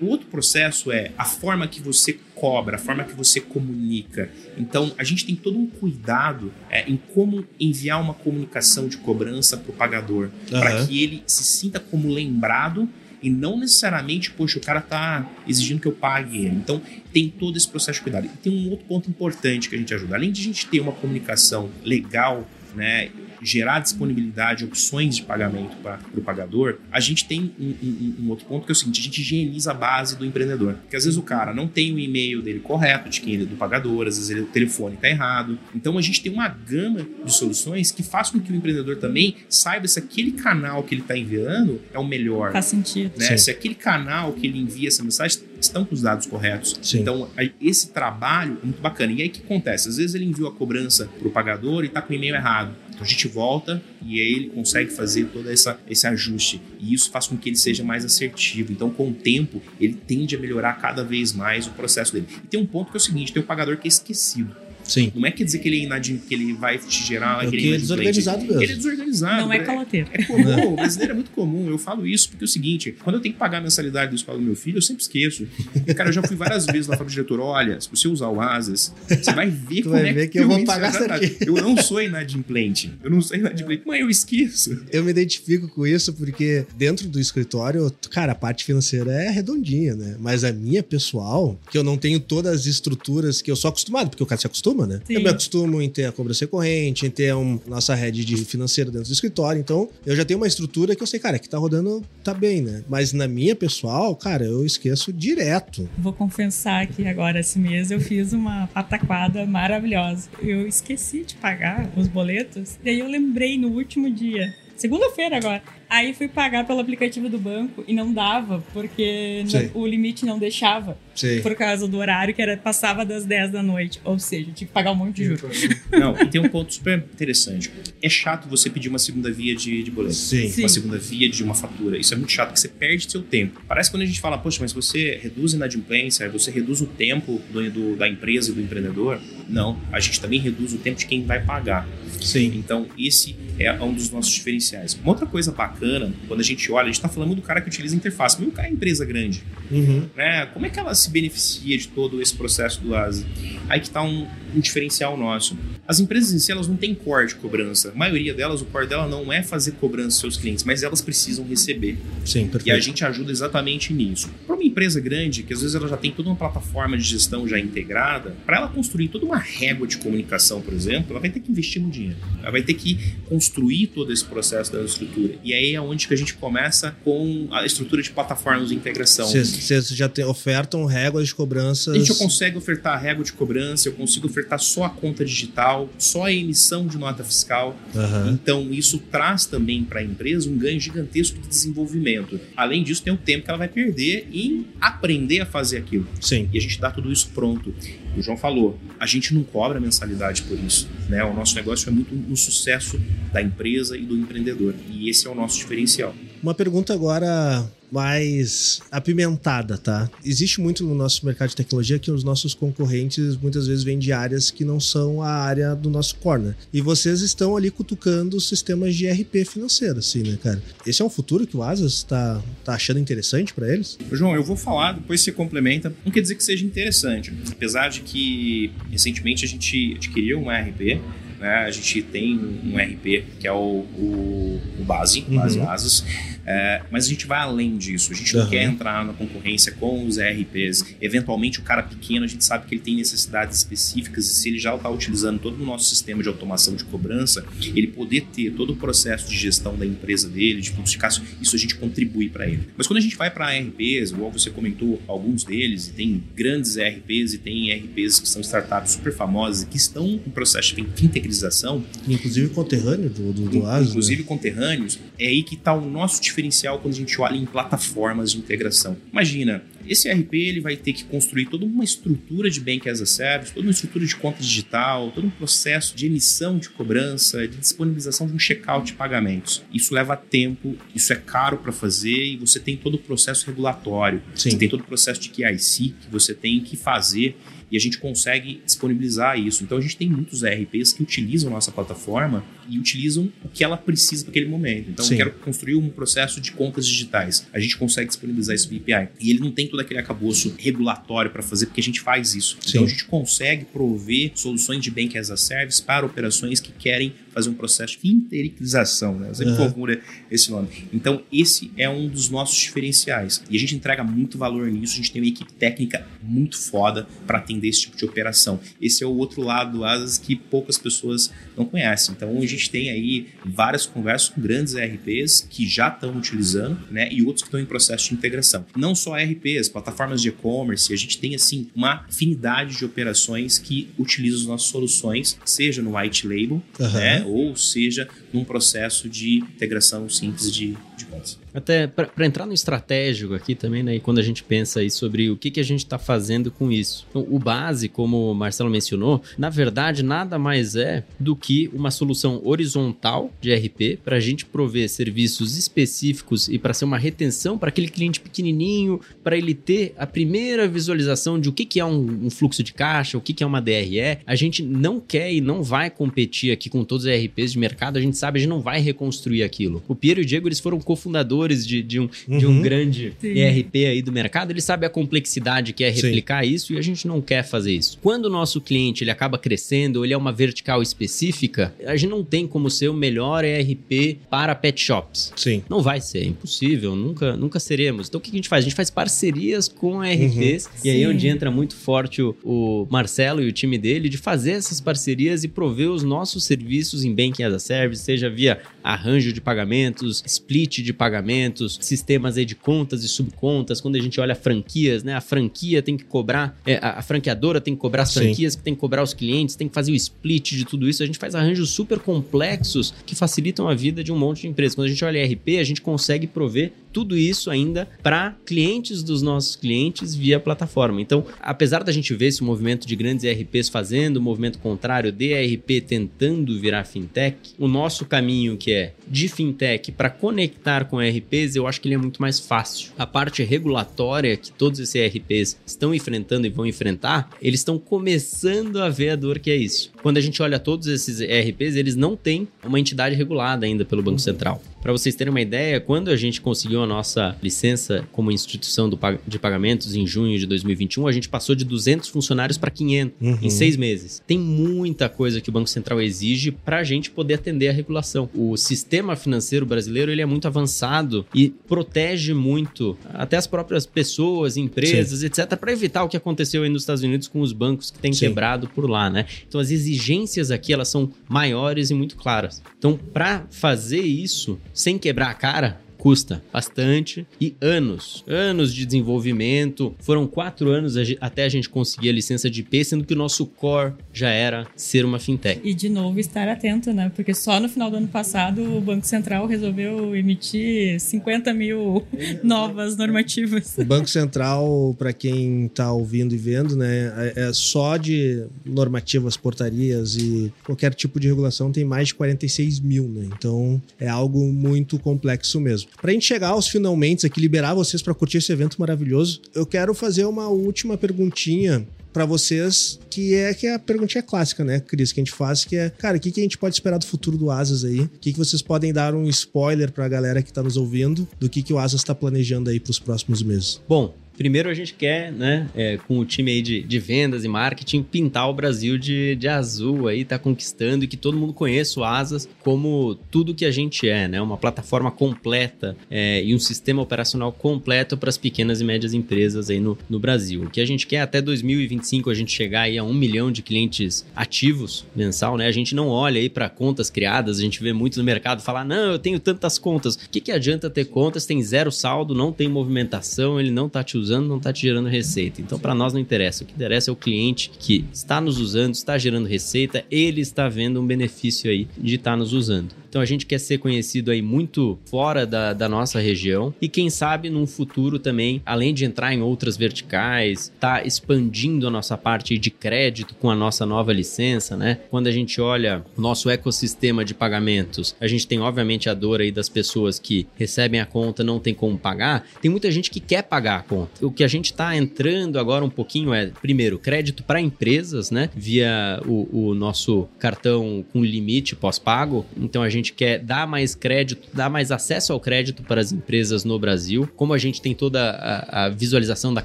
[SPEAKER 3] O o outro processo é a forma que você cobra, a forma que você comunica. Então, a gente tem todo um cuidado é, em como enviar uma comunicação de cobrança para o pagador, para
[SPEAKER 1] Aham.
[SPEAKER 3] que ele se sinta como lembrado e não necessariamente, poxa, o cara tá exigindo que eu pague ele. Então, tem todo esse processo de cuidado. E tem um outro ponto importante que a gente ajuda. Além de a gente ter uma comunicação legal, né, gerar disponibilidade, opções de pagamento para o pagador, a gente tem um, um- um outro ponto que é o seguinte: a gente higieniza a base do empreendedor. Porque às vezes o cara não tem o e-mail dele correto, de quem ele é do pagador, às vezes ele- o telefone está errado. Então a gente tem uma gama de soluções que faz com que o empreendedor também saiba se aquele canal que ele está enviando é o melhor
[SPEAKER 2] Faz sentido.
[SPEAKER 3] né? Se aquele canal que ele envia essa mensagem estão com os dados corretos.
[SPEAKER 1] Sim.
[SPEAKER 3] Então, esse trabalho é muito bacana. E aí o que acontece? Às vezes ele enviou a cobrança para o pagador e está com o e-mail errado. Então a gente volta e aí ele consegue fazer todo essa, esse ajuste. E isso faz com que ele seja mais assertivo. Então, com o tempo, ele tende a melhorar cada vez mais o processo dele. E tem um ponto que é o seguinte: tem o pagador que é esquecido.
[SPEAKER 1] Sim.
[SPEAKER 3] Não é quer dizer que ele é inadimplente, que ele vai te gerar
[SPEAKER 1] É
[SPEAKER 3] aquele
[SPEAKER 1] que é desorganizado mesmo.
[SPEAKER 3] Ele é desorganizado.
[SPEAKER 2] Não é
[SPEAKER 3] né?
[SPEAKER 2] caloteiro.
[SPEAKER 3] É comum, o brasileiro é muito comum. Eu falo isso porque é o seguinte: quando eu tenho que pagar a mensalidade do escola do meu filho, eu sempre esqueço. E, cara, eu já fui várias vezes lá para o diretor: olha, se você usar o Asas, você vai ver
[SPEAKER 1] Tu
[SPEAKER 3] como
[SPEAKER 1] vai
[SPEAKER 3] é
[SPEAKER 1] ver que eu vou pagar certinho.
[SPEAKER 3] Eu não sou inadimplente. Eu não sou inadimplente. Mas eu esqueço.
[SPEAKER 1] Eu me identifico com isso porque dentro do escritório, cara, a parte financeira é redondinha, né? Mas a minha pessoal, que eu não tenho todas as estruturas que eu sou acostumado, porque o cara se acostuma, né?
[SPEAKER 2] Sim.
[SPEAKER 1] Eu me acostumo em ter a cobrança recorrente, em ter um, nossa rede de financeira dentro do escritório. Então, eu já tenho uma estrutura que eu sei, cara, que tá rodando, tá bem, né? Mas na minha pessoal, cara, eu esqueço direto.
[SPEAKER 2] Vou confessar que agora, esse mês, eu fiz uma pataquada maravilhosa. Eu esqueci de pagar os boletos, daí eu lembrei no último dia. Segunda-feira agora. Aí fui pagar pelo aplicativo do banco e não dava, porque não- o limite não deixava.
[SPEAKER 1] Sei.
[SPEAKER 2] Por causa do horário que era passava das 10 da noite. Ou seja, eu tive que pagar um monte de juros.
[SPEAKER 3] Não, e tem um ponto super interessante. É chato você pedir uma segunda via de, de boleto.
[SPEAKER 1] Sim.
[SPEAKER 2] Sim.
[SPEAKER 3] uma segunda via de uma fatura. Isso é muito chato, porque você perde seu tempo. Parece quando a gente fala, poxa, mas você reduz a inadimplência, você reduz o tempo do, do- da empresa e do empreendedor. Não, a gente também reduz o tempo de quem vai pagar.
[SPEAKER 1] Sim.
[SPEAKER 3] Então, esse é um dos nossos diferenciais. Uma outra coisa bacana, quando a gente olha, a gente está falando do cara que utiliza a interface, mas o cara é empresa grande.
[SPEAKER 1] Uhum.
[SPEAKER 3] né? Como é que ela se beneficia de todo esse processo do ASI? Aí que está um, um diferencial nosso. As empresas em si, elas não têm core de cobrança. A maioria delas, o core dela não é fazer cobrança aos seus clientes, mas elas precisam receber.
[SPEAKER 1] Sim,
[SPEAKER 3] E a
[SPEAKER 1] perfeito.
[SPEAKER 3] gente ajuda exatamente nisso. Para uma empresa grande, que às vezes ela já tem toda uma plataforma de gestão já integrada, para ela construir toda uma régua de comunicação, por exemplo, ela vai ter que investir no dinheiro. Ela vai ter que construir todo esse processo da estrutura. E aí é onde que a gente começa com a estrutura de plataformas de integração.
[SPEAKER 1] Vocês já tem, ofertam réguas de cobranças.
[SPEAKER 3] A gente consegue ofertar a régua de cobrança, eu consigo ofertar só a conta digital, só a emissão de nota fiscal.
[SPEAKER 1] Aham.
[SPEAKER 3] Então, isso traz também para a empresa um ganho gigantesco de desenvolvimento. Além disso, tem o tempo que ela vai perder em aprender a fazer aquilo.
[SPEAKER 1] Sim.
[SPEAKER 3] E a gente dá tudo isso pronto. O João falou, a gente não cobra mensalidade por isso. Né? O nosso negócio é muito no sucesso da empresa e do empreendedor. E esse é o nosso diferencial.
[SPEAKER 1] Uma pergunta agora mais apimentada, tá? Existe muito no nosso mercado de tecnologia que os nossos concorrentes muitas vezes vêm de áreas que não são a área do nosso core, né? E vocês estão ali cutucando os sistemas de RP financeiro, assim, né, cara? Esse é um futuro que o Asas está tá achando interessante para eles?
[SPEAKER 3] João, eu vou falar, depois você complementa. Não quer dizer que seja interessante. Apesar de que recentemente a gente adquiriu um RP, né? A gente tem um RP que é o, o, o Base,
[SPEAKER 1] Uhum.
[SPEAKER 3] Base Asas. É, mas a gente vai além disso. A gente não quer entrar na concorrência com os RPs. Eventualmente, o cara pequeno, a gente sabe que ele tem necessidades específicas e se ele já está utilizando todo o nosso sistema de automação de cobrança, ele poder ter todo o processo de gestão da empresa dele, de caixa, isso a gente contribui para ele. Mas quando a gente vai para RPs, igual você comentou alguns deles, e tem grandes RPs e tem RPs que são startups super famosas e que estão em processo de fintechização,
[SPEAKER 1] Inclusive conterrâneo do, do, do Asas,
[SPEAKER 3] inclusive
[SPEAKER 1] né?
[SPEAKER 3] conterrâneos, é aí que está o nosso diferencial quando a gente olha em plataformas de integração. Imagina, Esse ERP ele vai ter que construir toda uma estrutura de Bank as a Service, toda uma estrutura de conta digital, todo um processo de emissão de cobrança, de disponibilização de um checkout de pagamentos. Isso leva tempo, isso é caro para fazer e você tem todo o processo regulatório,
[SPEAKER 1] Sim.
[SPEAKER 3] você tem todo o processo de KIC que você tem que fazer e a gente consegue disponibilizar isso. Então a gente tem muitos ERPs que utilizam nossa plataforma e utilizam o que ela precisa para aquele momento. Então
[SPEAKER 1] Sim.
[SPEAKER 3] eu quero construir um processo de contas digitais. A gente consegue disponibilizar via API. E ele não tem todo aquele acabouço regulatório para fazer, porque a gente faz isso.
[SPEAKER 1] Sim.
[SPEAKER 3] Então a gente consegue prover soluções de Bank as a Service para operações que querem fazer um processo de finterização, né? Eu sempre
[SPEAKER 1] Aham.
[SPEAKER 3] confundo esse nome. Então, esse é um dos nossos diferenciais. E a gente entrega muito valor nisso. A gente tem uma equipe técnica muito foda para atender esse tipo de operação. Esse é o outro lado do Asas que poucas pessoas não conhecem. Então, a gente tem aí várias conversas com grandes ERPs que já estão utilizando, né? E outros que estão em processo de integração. Não só ERPs, plataformas de e-commerce. A gente tem, assim, uma afinidade de operações que utilizam as nossas soluções, seja no white label,
[SPEAKER 1] Aham.
[SPEAKER 3] né? Ou seja, num processo de integração simples de, de contas.
[SPEAKER 4] Até para entrar no estratégico aqui também, né? Quando a gente pensa aí sobre o que, que a gente está fazendo com isso. Então, o base, como o Marcelo mencionou, na verdade nada mais é do que uma solução horizontal de RP para a gente prover serviços específicos e para ser uma retenção para aquele cliente pequenininho, para ele ter a primeira visualização de o que, que é um, um fluxo de caixa, o que, que é uma DRE. A gente não quer e não vai competir aqui com todos os RPs de mercado, a gente sabe, a gente não vai reconstruir aquilo. O Piero e o Diego, eles foram cofundadores de, de, um, de um
[SPEAKER 1] Uhum.
[SPEAKER 4] grande
[SPEAKER 2] Sim.
[SPEAKER 4] ERP aí do mercado, ele sabe a complexidade que é
[SPEAKER 1] Sim.
[SPEAKER 4] replicar isso e a gente não quer fazer isso. Quando o nosso cliente ele acaba crescendo, ou ele é uma vertical específica, a gente não tem como ser o melhor ERP para pet shops.
[SPEAKER 1] Sim.
[SPEAKER 4] Não vai ser, é impossível, nunca, nunca seremos. Então o que a gente faz? A gente faz parcerias com ERPs, e aí é
[SPEAKER 2] Sim.
[SPEAKER 4] onde entra muito forte o, o Marcelo e o time dele de fazer essas parcerias e prover os nossos serviços em Banking as a Service, seja via arranjo de pagamentos, split de pagamentos, sistemas de contas e subcontas. Quando a gente olha franquias, né? A franquia tem que cobrar, é, a, franqueadora tem que cobrar as
[SPEAKER 1] Sim.
[SPEAKER 4] franquias, que tem que cobrar os clientes, tem que fazer o split de tudo isso. A gente faz arranjos super complexos que facilitam a vida de um monte de empresas. Quando a gente olha RP, a gente consegue prover tudo isso ainda para clientes dos nossos clientes via plataforma. Então, apesar da gente ver esse movimento de grandes ERPs fazendo o movimento contrário de ERP tentando virar fintech, o nosso caminho que é de fintech para conectar com ERPs, eu acho que ele é muito mais fácil. A parte regulatória que todos esses ERPs estão enfrentando e vão enfrentar, eles estão começando a ver a dor que é isso. Quando a gente olha todos esses ERPs, eles não têm uma entidade regulada ainda pelo Banco Central. Para vocês terem uma ideia, quando a gente conseguiu a nossa licença como instituição do de pagamentos em junho de 2021, a gente passou de 200 funcionários para 500
[SPEAKER 1] Uhum.
[SPEAKER 4] em seis meses. Tem muita coisa que o Banco Central exige para a gente poder atender a regulação. O sistema financeiro brasileiro ele é muito avançado e protege muito até as próprias pessoas, empresas, etc., para evitar o que aconteceu aí nos Estados Unidos com os bancos que têm
[SPEAKER 1] Sim.
[SPEAKER 4] quebrado por lá, né? Então as exigências aqui elas são maiores e muito claras. Então, para fazer isso sem quebrar a cara, custa bastante e anos, anos de desenvolvimento. Foram quatro anos até a gente conseguir a licença de IP, sendo que o nosso core já era ser uma fintech.
[SPEAKER 2] E de novo estar atento, né? Porque só no final do ano passado o Banco Central resolveu emitir 50 mil novas normativas.
[SPEAKER 1] O Banco Central, para quem está ouvindo e vendo, né, é é só de normativas, portarias e qualquer tipo de regulação tem mais de 46 mil, né? Então é algo muito complexo mesmo. Para a gente chegar aos finalmente aqui, liberar vocês para curtir esse evento maravilhoso, eu quero fazer uma última perguntinha para vocês, que é que é a perguntinha clássica, né, Cris, que a gente faz, que é, cara, o que, que a gente pode esperar do futuro do Asas aí? O que, que vocês podem dar um spoiler para a galera que tá nos ouvindo do que, que o Asas está planejando aí para os próximos meses?
[SPEAKER 4] Bom, primeiro a gente quer, né, é, com o time aí de, de vendas e marketing, pintar o Brasil de, de azul aí, tá conquistando e que todo mundo conheça o Asas como tudo que a gente é, né? Uma plataforma completa é, e um sistema operacional completo para as pequenas e médias empresas aí no, no Brasil. O que a gente quer até 2025 a gente chegar aí a um milhão de clientes ativos mensal, né? A gente não olha aí para contas criadas, a gente vê muito no mercado falar, não, eu tenho tantas contas. O que, que adianta ter contas, tem zero saldo, não tem movimentação, ele não tá te usando, não tá te gerando receita. Então, para nós não interessa. O que interessa é o cliente que está nos usando, está gerando receita, ele está vendo um benefício aí de estar nos usando. Então a gente quer ser conhecido aí muito fora da, da nossa região e quem sabe num futuro também, além de entrar em outras verticais, tá expandindo a nossa parte de crédito com a nossa nova licença, né? Quando a gente olha nosso ecossistema de pagamentos, a gente tem obviamente a dor aí das pessoas que recebem a conta, não tem como pagar. Tem muita gente que quer pagar a conta. O que a gente está entrando agora um pouquinho é, primeiro, crédito para empresas, né? Via o, o nosso cartão com limite pós-pago. Então a gente quer dar mais crédito, dar mais acesso ao crédito para as empresas no Brasil. Como a gente tem toda a, a visualização da,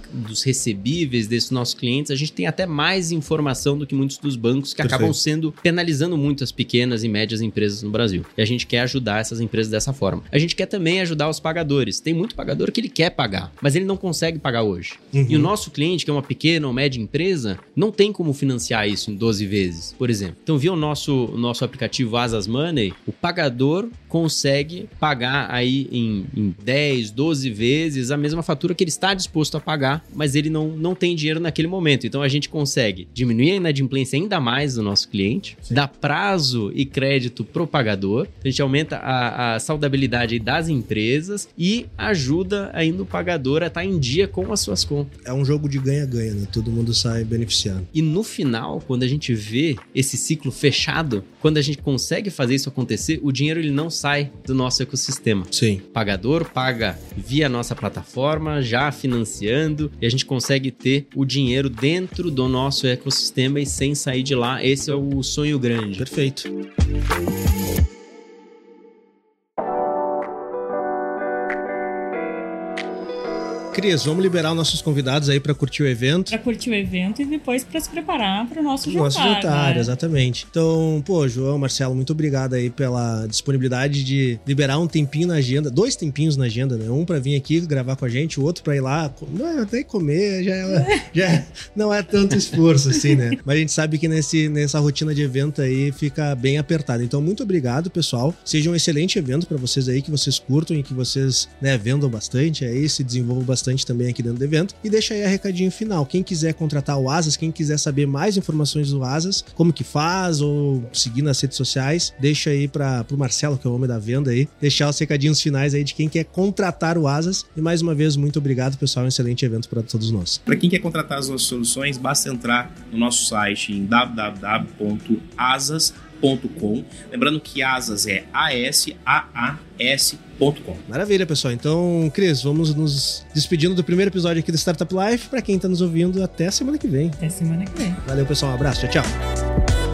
[SPEAKER 4] dos recebíveis desses nossos clientes, a gente tem até mais informação do que muitos dos bancos que
[SPEAKER 1] Perfeito.
[SPEAKER 4] acabam sendo penalizando muito as pequenas e médias empresas no Brasil. E a gente quer ajudar essas empresas dessa forma. A gente quer também ajudar os pagadores. Tem muito pagador que ele quer pagar, mas ele não consegue pagar hoje.
[SPEAKER 1] Uhum.
[SPEAKER 4] E o nosso cliente, que é uma pequena ou média empresa, não tem como financiar isso em 12 vezes, por exemplo. Então, via o nosso, o nosso aplicativo Asas Money, o pagador consegue pagar aí em, em 10, 12 vezes a mesma fatura que ele está disposto a pagar, mas ele não, não tem dinheiro naquele momento. Então, a gente consegue diminuir a inadimplência ainda mais do nosso cliente, dar prazo e crédito pro pagador, a gente aumenta a, a saudabilidade das empresas e ajuda ainda o pagador a estar em dia com as suas contas.
[SPEAKER 1] É um jogo de ganha-ganha, né? Todo mundo sai beneficiando.
[SPEAKER 4] E no final, quando a gente vê esse ciclo fechado, quando a gente consegue fazer isso acontecer, o dinheiro ele não sai do nosso ecossistema.
[SPEAKER 1] Sim.
[SPEAKER 4] O pagador paga via nossa plataforma, já financiando, e a gente consegue ter o dinheiro dentro do nosso ecossistema e sem sair de lá. Esse é o sonho grande.
[SPEAKER 1] Perfeito. Cris, vamos liberar os nossos convidados aí para curtir o evento.
[SPEAKER 2] Pra curtir o evento e depois pra se preparar pro nosso jantar.
[SPEAKER 1] Nosso jantar,
[SPEAKER 2] né?
[SPEAKER 1] exatamente. Então, pô, João, Marcelo, muito obrigado aí pela disponibilidade de liberar um tempinho na agenda, dois tempinhos na agenda, né? Um pra vir aqui gravar com a gente, o outro pra ir lá, não é até comer, já, é- já não é tanto esforço assim, né? Mas a gente sabe que nesse, nessa rotina de evento aí fica bem apertado. Então, muito obrigado, pessoal. Seja um excelente evento pra vocês aí, que vocês curtam e que vocês, né, vendam bastante aí, se desenvolvam bastante também aqui dentro do evento. E deixa aí a recadinho final. Quem quiser contratar o Asas, quem quiser saber mais informações do Asas, como que faz ou seguir nas redes sociais, deixa aí para pro Marcelo, que é o homem da venda aí, deixar os recadinhos finais aí de quem quer contratar o Asas. E mais uma vez, muito obrigado, pessoal. Um excelente evento para todos nós.
[SPEAKER 3] Para quem quer contratar as nossas soluções, basta entrar no nosso site em www.asas.com. Lembrando que Asas é A-S-A-A-S.com.
[SPEAKER 1] Maravilha, pessoal. Então, Cris, vamos nos despedindo do primeiro episódio aqui do Startup Life. Para quem tá nos ouvindo, até a semana que vem.
[SPEAKER 2] Até semana que vem.
[SPEAKER 1] Valeu, pessoal. Um abraço. Tchau, tchau.